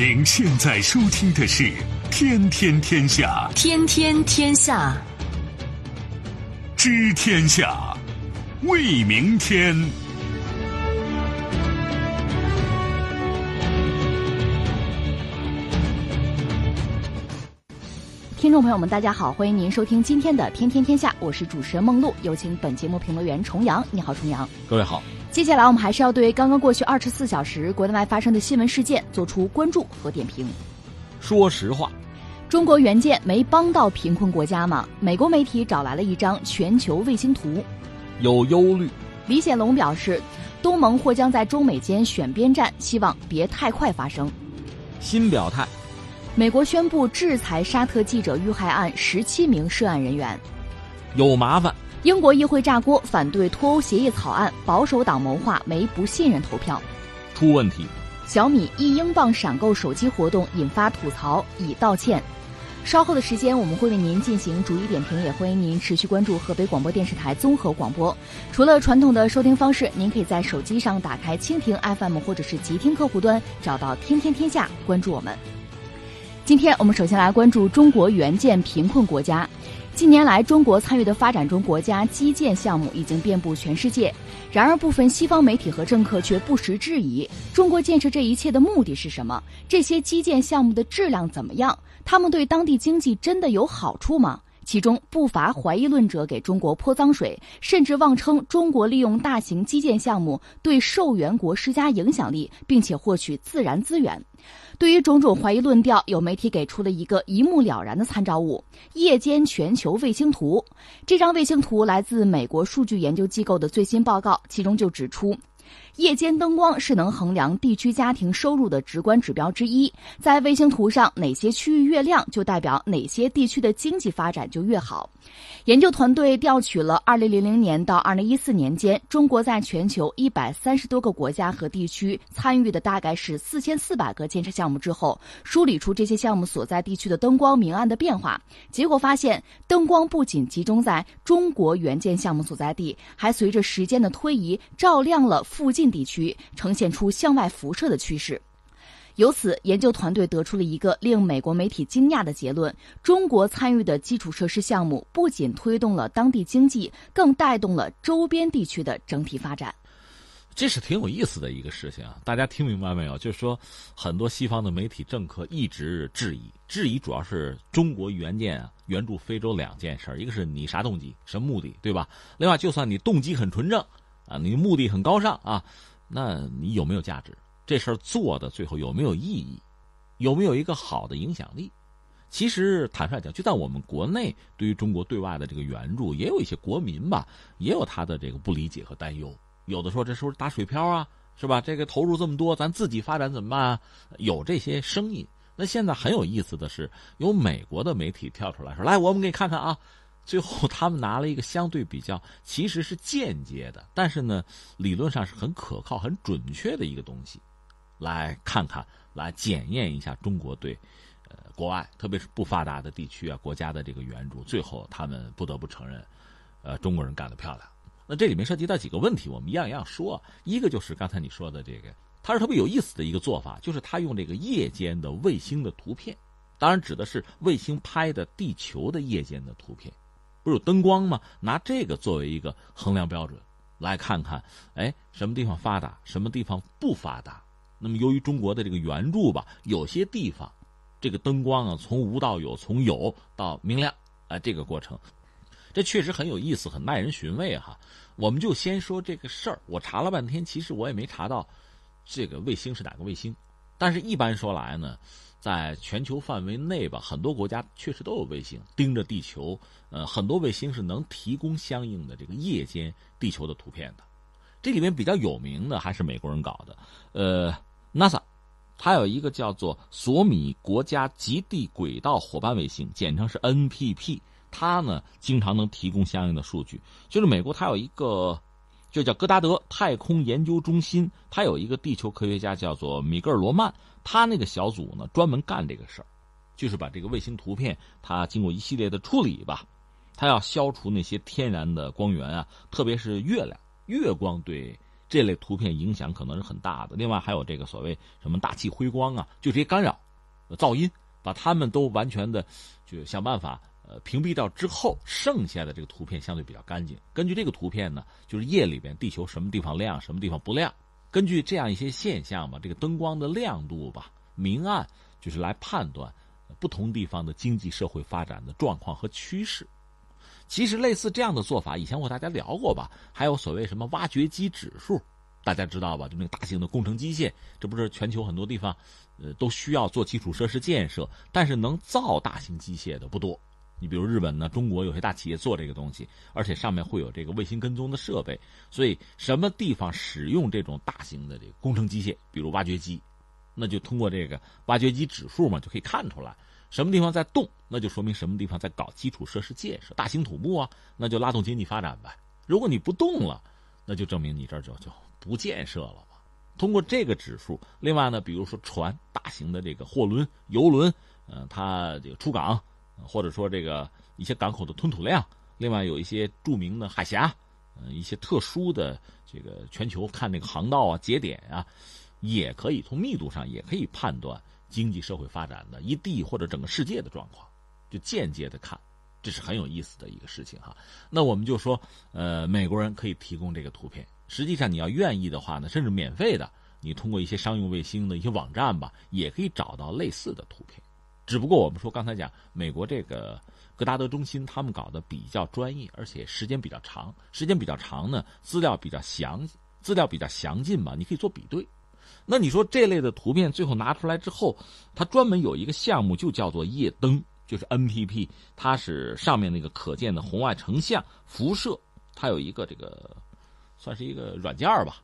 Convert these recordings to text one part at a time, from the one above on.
您现在收听的是《天天天下》，天天天下，知天下，为明天。听众朋友们，大家好，欢迎您收听今天的《天天天下》，我是主持人梦露，有请本节目评论员重阳。你好，重阳。各位好。接下来我们还是要对刚刚过去二十四小时国内外发生的新闻事件做出关注和点评。说实话，中国援建没帮到贫困国家吗？美国媒体找来了一张全球卫星图，有忧虑。李显龙表示，东盟或将在中美间选边站，希望别太快发生。新表态。美国宣布制裁沙特记者遇害案十七名涉案人员，有麻烦。英国议会炸锅，反对脱欧协议草案，保守党谋划没不信任投票，出问题。小米一英镑闪购手机活动引发吐槽，已道歉。稍后的时间我们会为您进行逐一点评，也欢迎您持续关注河北广播电视台综合广播。除了传统的收听方式，您可以在手机上打开蜻蜓 FM 或者是极听客户端，找到天天天下，关注我们。今天我们首先来关注中国援建贫困国家。近年来，中国参与的发展中国家基建项目已经遍布全世界。然而，部分西方媒体和政客却不时质疑：中国建设这一切的目的是什么？这些基建项目的质量怎么样？他们对当地经济真的有好处吗？其中不乏怀疑论者给中国泼脏水，甚至妄称中国利用大型基建项目对受援国施加影响力，并且获取自然资源。对于种种怀疑论调，有媒体给出了一个一目了然的参照物——夜间全球卫星图。这张卫星图来自美国数据研究机构的最新报告，其中就指出。夜间灯光是能衡量地区家庭收入的直观指标之一。在卫星图上，哪些区域越亮，就代表哪些地区的经济发展就越好。研究团队调取了2000年到2014年间中国在全球130多个国家和地区参与的大概是4400个建设项目之后，梳理出这些项目所在地区的灯光明暗的变化。结果发现，灯光不仅集中在中国援建项目所在地，还随着时间的推移，照亮了附近近地区，呈现出向外辐射的趋势。由此，研究团队得出了一个令美国媒体惊讶的结论：中国参与的基础设施项目不仅推动了当地经济，更带动了周边地区的整体发展。这是挺有意思的一个事情啊！大家听明白没有？就是说，很多西方的媒体政客一直质疑，质疑主要是中国援建啊、援助非洲两件事：一个是你啥动机、什么目的，对吧？另外，就算你动机很纯正啊，你目的很高尚啊，那你有没有价值？这事儿做的最后有没有意义，有没有一个好的影响力？其实坦率讲，就在我们国内，对于中国对外的这个援助，也有一些国民吧，也有他的这个不理解和担忧。有的说这是不是打水漂啊？是吧？这个投入这么多，咱自己发展怎么办？有这些声音。那现在很有意思的是，有美国的媒体跳出来说：“来，我们给你看看啊。”最后，他们拿了一个相对比较，其实是间接的，但是呢，理论上是很可靠、很准确的一个东西。来看看，来检验一下中国对，呃，国外特别是不发达的地区啊国家的这个援助。最后，他们不得不承认，呃，中国人干得漂亮。那这里面涉及到几个问题，我们一样一样说。一个就是刚才你说的这个，它是特别有意思的一个做法，就是他用这个夜间的卫星的图片，当然指的是卫星拍的地球的夜间的图片，不是有灯光吗？拿这个作为一个衡量标准，来看看，哎，什么地方发达，什么地方不发达。那么，由于中国的这个援助吧，有些地方，这个灯光啊，从无到有，从有到明亮，啊，这个过程，这确实很有意思，很耐人寻味哈。我们就先说这个事儿。我查了半天，其实我也没查到这个卫星是哪个卫星。但是，一般说来呢，在全球范围内吧，很多国家确实都有卫星盯着地球。呃，很多卫星是能提供相应的这个夜间地球的图片的。这里面比较有名的还是美国人搞的，呃。NASA，它有一个叫做索米国家极地轨道伙伴卫星，简称是 NPP。它呢，经常能提供相应的数据。就是美国，它有一个就叫戈达德太空研究中心，它有一个地球科学家叫做米格尔罗曼，他那个小组呢，专门干这个事儿，就是把这个卫星图片，它经过一系列的处理吧，它要消除那些天然的光源啊，特别是月亮、月光对这类图片影响可能是很大的。另外还有这个所谓什么大气辉光啊，就这些干扰、噪音，把它们都完全的就想办法呃屏蔽掉之后，剩下的这个图片相对比较干净。根据这个图片呢，就是夜里边地球什么地方亮，什么地方不亮。根据这样一些现象吧，这个灯光的亮度吧、明暗，就是来判断不同地方的经济社会发展的状况和趋势。其实类似这样的做法，以前我和大家聊过吧。还有所谓什么挖掘机指数，大家知道吧？就那个大型的工程机械，这不是全球很多地方，呃，都需要做基础设施建设，但是能造大型机械的不多。你比如日本呢，中国有些大企业做这个东西，而且上面会有这个卫星跟踪的设备，所以什么地方使用这种大型的这个工程机械，比如挖掘机，那就通过这个挖掘机指数嘛，就可以看出来。什么地方在动，那就说明什么地方在搞基础设施建设、大型土木啊，那就拉动经济发展呗。如果你不动了，那就证明你这儿就就不建设了嘛。通过这个指数，另外呢，比如说船、大型的这个货轮、游轮，嗯，它这个出港，或者说这个一些港口的吞吐量，另外有一些著名的海峡，嗯，一些特殊的这个全球看那个航道啊、节点啊，也可以从密度上也可以判断。经济社会发展的一地或者整个世界的状况，就间接的看，这是很有意思的一个事情哈。那我们就说，呃，美国人可以提供这个图片。实际上，你要愿意的话呢，甚至免费的，你通过一些商用卫星的一些网站吧，也可以找到类似的图片。只不过我们说刚才讲，美国这个格达德中心他们搞的比较专业，而且时间比较长，时间比较长呢，资料比较详，资料比较详尽吧，你可以做比对。那你说这类的图片最后拿出来之后，它专门有一个项目，就叫做夜灯，就是 NPP，它是上面那个可见的红外成像辐射，它有一个这个，算是一个软件吧。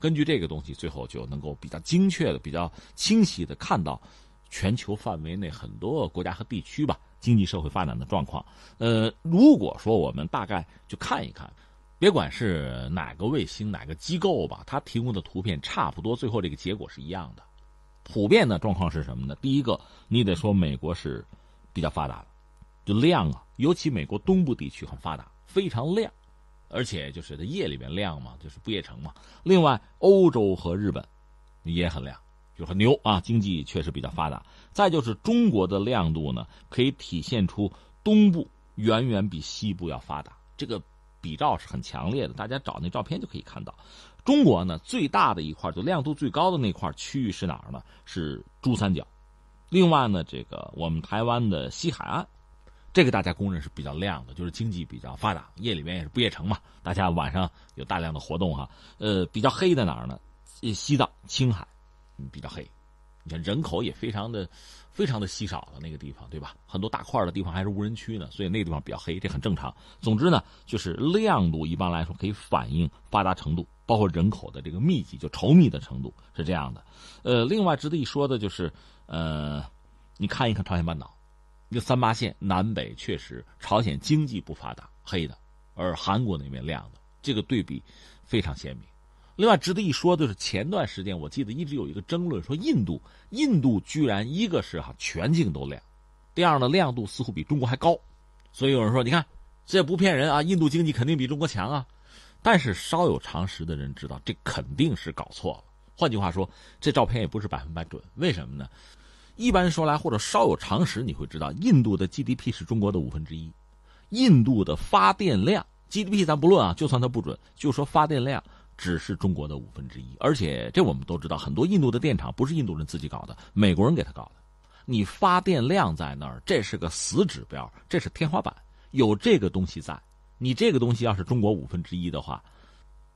根据这个东西，最后就能够比较精确的、比较清晰的看到全球范围内很多国家和地区吧经济社会发展的状况。呃，如果说我们大概就看一看。别管是哪个卫星、哪个机构吧，它提供的图片差不多，最后这个结果是一样的。普遍的状况是什么呢？第一个，你得说美国是比较发达的，就亮啊，尤其美国东部地区很发达，非常亮，而且就是在夜里边亮嘛，就是不夜城嘛。另外，欧洲和日本也很亮，就很牛啊，经济确实比较发达。再就是中国的亮度呢，可以体现出东部远远比西部要发达，这个。比照是很强烈的，大家找那照片就可以看到。中国呢，最大的一块就亮度最高的那块区域是哪儿呢？是珠三角。另外呢，这个我们台湾的西海岸，这个大家公认是比较亮的，就是经济比较发达，夜里边也是不夜城嘛，大家晚上有大量的活动哈。呃，比较黑在哪儿呢？西藏、青海，比较黑。你看人口也非常的。非常的稀少的那个地方，对吧？很多大块的地方还是无人区呢，所以那个地方比较黑，这很正常。总之呢，就是亮度一般来说可以反映发达程度，包括人口的这个密集，就稠密的程度是这样的。呃，另外值得一说的就是，呃，你看一看朝鲜半岛，一个三八线南北确实朝鲜经济不发达，黑的；而韩国那边亮的，这个对比非常鲜明。另外值得一说的是，前段时间我记得一直有一个争论，说印度，印度居然一个是哈全境都亮，第二呢亮度似乎比中国还高，所以有人说，你看这不骗人啊，印度经济肯定比中国强啊。但是稍有常识的人知道，这肯定是搞错了。换句话说，这照片也不是百分百准。为什么呢？一般说来，或者稍有常识，你会知道，印度的 GDP 是中国的五分之一，印度的发电量 GDP 咱不论啊，就算它不准，就说发电量。只是中国的五分之一，而且这我们都知道，很多印度的电厂不是印度人自己搞的，美国人给他搞的。你发电量在那儿，这是个死指标，这是天花板。有这个东西在，你这个东西要是中国五分之一的话，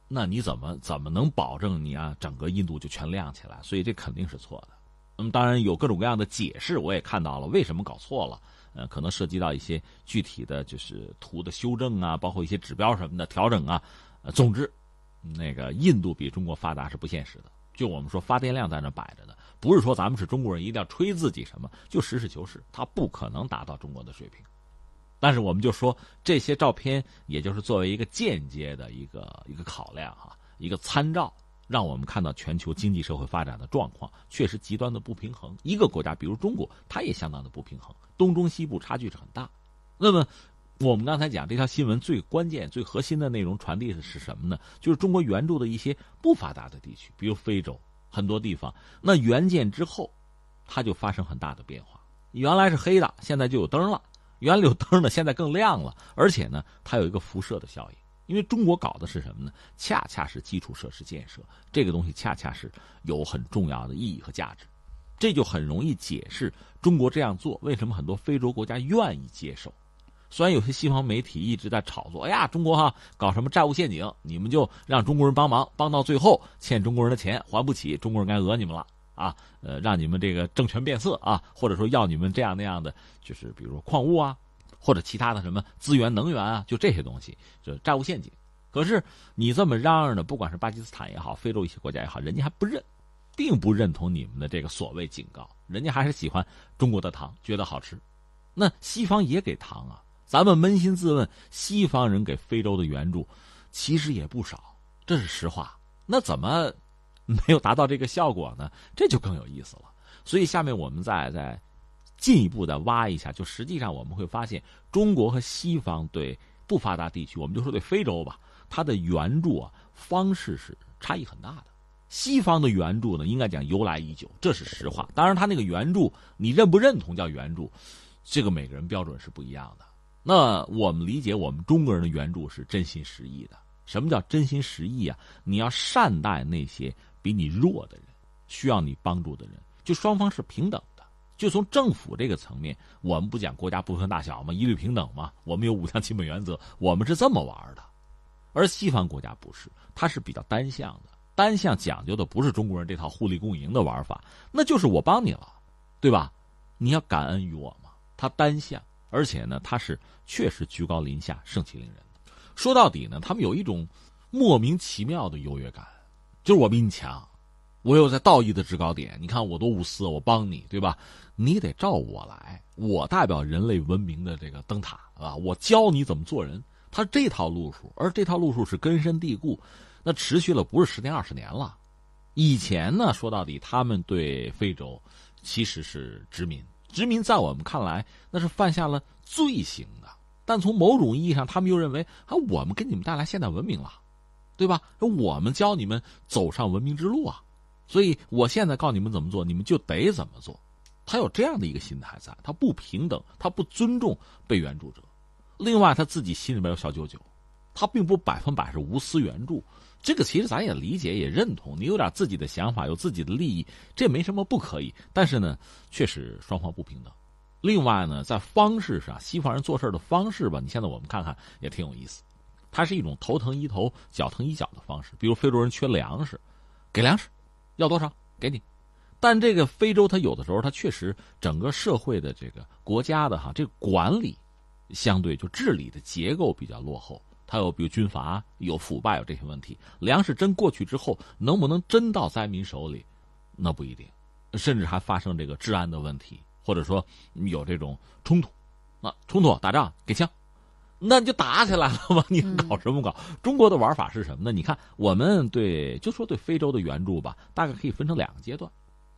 那你怎么怎么能保证你啊整个印度就全亮起来？所以这肯定是错的。那么当然有各种各样的解释，我也看到了为什么搞错了。呃，可能涉及到一些具体的就是图的修正啊，包括一些指标什么的调整啊。呃，总之。那个印度比中国发达是不现实的，就我们说发电量在那摆着呢，不是说咱们是中国人一定要吹自己什么，就实事求是，它不可能达到中国的水平。但是我们就说这些照片，也就是作为一个间接的一个一个考量哈，一个参照，让我们看到全球经济社会发展的状况确实极端的不平衡。一个国家，比如中国，它也相当的不平衡，东中西部差距是很大。那么。我们刚才讲这条新闻最关键、最核心的内容传递的是什么呢？就是中国援助的一些不发达的地区，比如非洲很多地方。那援建之后，它就发生很大的变化。原来是黑的，现在就有灯了；原来有灯呢，现在更亮了。而且呢，它有一个辐射的效应。因为中国搞的是什么呢？恰恰是基础设施建设，这个东西恰恰是有很重要的意义和价值。这就很容易解释中国这样做为什么很多非洲国家愿意接受。虽然有些西方媒体一直在炒作，哎呀，中国哈搞什么债务陷阱，你们就让中国人帮忙，帮到最后欠中国人的钱还不起，中国人该讹你们了啊！呃，让你们这个政权变色啊，或者说要你们这样那样的，就是比如说矿物啊，或者其他的什么资源能源啊，就这些东西，就债务陷阱。可是你这么嚷嚷的，不管是巴基斯坦也好，非洲一些国家也好，人家还不认，并不认同你们的这个所谓警告，人家还是喜欢中国的糖，觉得好吃。那西方也给糖啊。咱们扪心自问，西方人给非洲的援助其实也不少，这是实话。那怎么没有达到这个效果呢？这就更有意思了。所以下面我们再再进一步的挖一下，就实际上我们会发现，中国和西方对不发达地区，我们就说对非洲吧，它的援助啊方式是差异很大的。西方的援助呢，应该讲由来已久，这是实话。当然，他那个援助你认不认同叫援助，这个每个人标准是不一样的。那我们理解，我们中国人的援助是真心实意的。什么叫真心实意啊？你要善待那些比你弱的人，需要你帮助的人，就双方是平等的。就从政府这个层面，我们不讲国家不分大小嘛，一律平等嘛。我们有五项基本原则，我们是这么玩的。而西方国家不是，它是比较单向的。单向讲究的不是中国人这套互利共赢的玩法，那就是我帮你了，对吧？你要感恩于我嘛。它单向。而且呢，他是确实居高临下、盛气凌人。说到底呢，他们有一种莫名其妙的优越感，就是我比你强，我有在道义的制高点。你看我多无私，我帮你，对吧？你得照我来，我代表人类文明的这个灯塔啊！我教你怎么做人。他这套路数，而这套路数是根深蒂固，那持续了不是十年二十年了。以前呢，说到底，他们对非洲其实是殖民。殖民在我们看来那是犯下了罪行的，但从某种意义上，他们又认为啊，我们给你们带来现代文明了，对吧？我们教你们走上文明之路啊，所以我现在告你们怎么做，你们就得怎么做。他有这样的一个心态在，他不平等，他不尊重被援助者。另外，他自己心里边有小九九，他并不百分百是无私援助。这个其实咱也理解也认同，你有点自己的想法，有自己的利益，这没什么不可以。但是呢，确实双方不平等。另外呢，在方式上，西方人做事的方式吧，你现在我们看看也挺有意思。它是一种头疼医头、脚疼医脚的方式。比如非洲人缺粮食，给粮食，要多少给你。但这个非洲它有的时候它确实整个社会的这个国家的哈这个管理，相对就治理的结构比较落后。它有比如军阀有腐败有这些问题，粮食真过去之后能不能真到灾民手里，那不一定，甚至还发生这个治安的问题，或者说有这种冲突，啊冲突打仗给枪，那你就打起来了嘛？你搞什么搞？中国的玩法是什么呢？你看我们对就说对非洲的援助吧，大概可以分成两个阶段，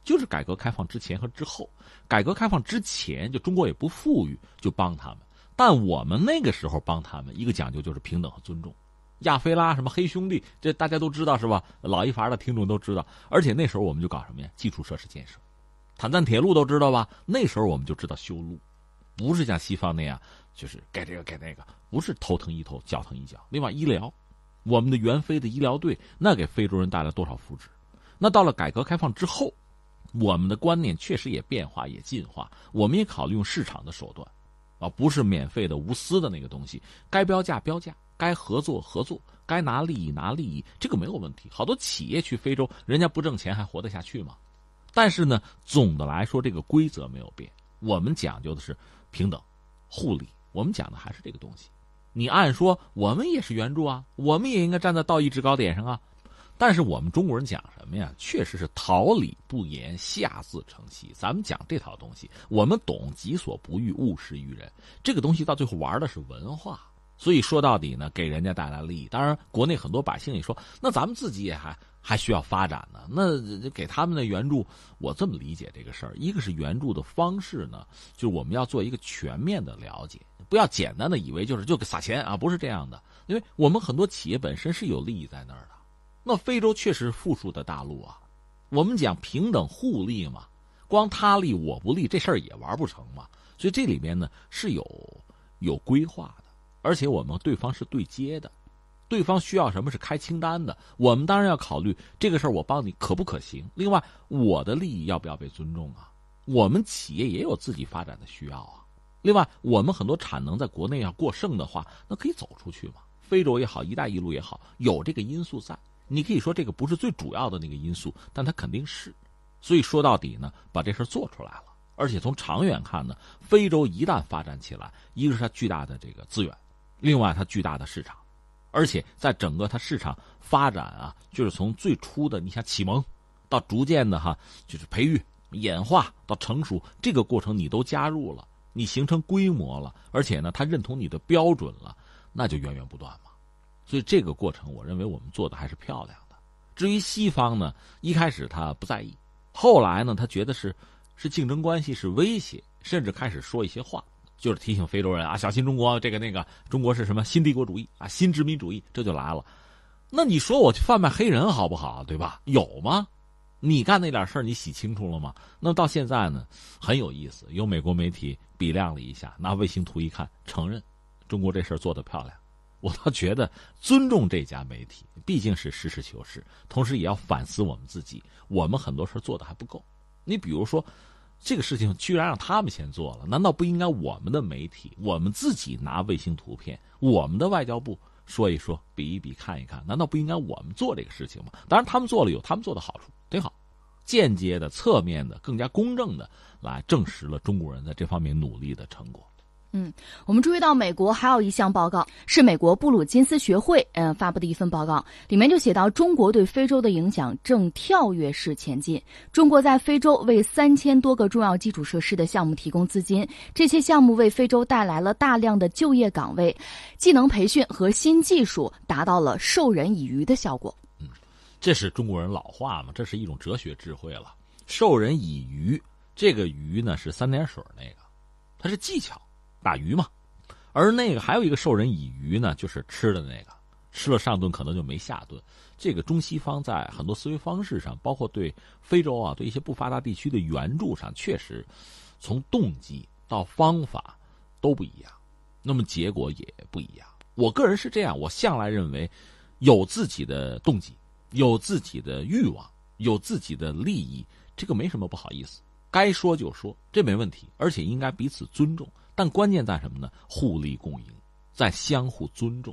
就是改革开放之前和之后。改革开放之前就中国也不富裕，就帮他们。但我们那个时候帮他们，一个讲究就是平等和尊重。亚非拉什么黑兄弟，这大家都知道是吧？老一伐的听众都知道。而且那时候我们就搞什么呀？基础设施建设，坦赞铁路都知道吧？那时候我们就知道修路，不是像西方那样，就是盖这个盖那个，不是头疼一头，脚疼一脚。另外医疗，我们的援非的医疗队，那给非洲人带来多少福祉？那到了改革开放之后，我们的观念确实也变化也进化，我们也考虑用市场的手段。啊，不是免费的、无私的那个东西，该标价标价，该合作合作，该拿利益拿利益，这个没有问题。好多企业去非洲，人家不挣钱还活得下去吗？但是呢，总的来说，这个规则没有变。我们讲究的是平等、互利，我们讲的还是这个东西。你按说，我们也是援助啊，我们也应该站在道义制高点上啊。但是我们中国人讲什么呀？确实是桃李不言，下自成蹊。咱们讲这套东西，我们懂己所不欲，勿施于人。这个东西到最后玩的是文化，所以说到底呢，给人家带来利益。当然，国内很多百姓也说，那咱们自己也还还需要发展呢。那给他们的援助，我这么理解这个事儿：一个是援助的方式呢，就是我们要做一个全面的了解，不要简单的以为就是就撒钱啊，不是这样的。因为我们很多企业本身是有利益在那儿的。那非洲确实是富庶的大陆啊，我们讲平等互利嘛，光他利我不利这事儿也玩不成嘛。所以这里面呢是有有规划的，而且我们对方是对接的，对方需要什么是开清单的，我们当然要考虑这个事儿我帮你可不可行。另外，我的利益要不要被尊重啊？我们企业也有自己发展的需要啊。另外，我们很多产能在国内要过剩的话，那可以走出去嘛。非洲也好，一带一路也好，有这个因素在。你可以说这个不是最主要的那个因素，但它肯定是。所以说到底呢，把这事做出来了。而且从长远看呢，非洲一旦发展起来，一个是它巨大的这个资源，另外它巨大的市场，而且在整个它市场发展啊，就是从最初的你想启蒙，到逐渐的哈，就是培育、演化到成熟，这个过程你都加入了。你形成规模了，而且呢，他认同你的标准了，那就源源不断嘛。所以这个过程，我认为我们做的还是漂亮的。至于西方呢，一开始他不在意，后来呢，他觉得是是竞争关系，是威胁，甚至开始说一些话，就是提醒非洲人啊，小心中国这个那个，中国是什么新帝国主义啊，新殖民主义，这就来了。那你说我去贩卖黑人好不好？对吧？有吗？你干那点事儿，你洗清楚了吗？那到现在呢，很有意思。有美国媒体比量了一下，拿卫星图一看，承认中国这事儿做得漂亮。我倒觉得尊重这家媒体，毕竟是实事求是，同时也要反思我们自己，我们很多事做的还不够。你比如说，这个事情居然让他们先做了，难道不应该我们的媒体，我们自己拿卫星图片，我们的外交部说一说，比一比，看一看，难道不应该我们做这个事情吗？当然，他们做了有他们做的好处。挺好，间接的、侧面的、更加公正的来证实了中国人在这方面努力的成果。嗯，我们注意到美国还有一项报告，是美国布鲁金斯学会嗯发布的一份报告，里面就写到中国对非洲的影响正跳跃式前进。中国在非洲为三千多个重要基础设施的项目提供资金，这些项目为非洲带来了大量的就业岗位、技能培训和新技术，达到了授人以渔的效果。嗯这是中国人老话嘛？这是一种哲学智慧了。授人以渔，这个渔呢是三点水那个，它是技巧，打鱼嘛。而那个还有一个授人以渔呢，就是吃的那个，吃了上顿可能就没下顿。这个中西方在很多思维方式上，包括对非洲啊，对一些不发达地区的援助上，确实从动机到方法都不一样，那么结果也不一样。我个人是这样，我向来认为有自己的动机。有自己的欲望，有自己的利益，这个没什么不好意思，该说就说，这没问题，而且应该彼此尊重。但关键在什么呢？互利共赢，在相互尊重。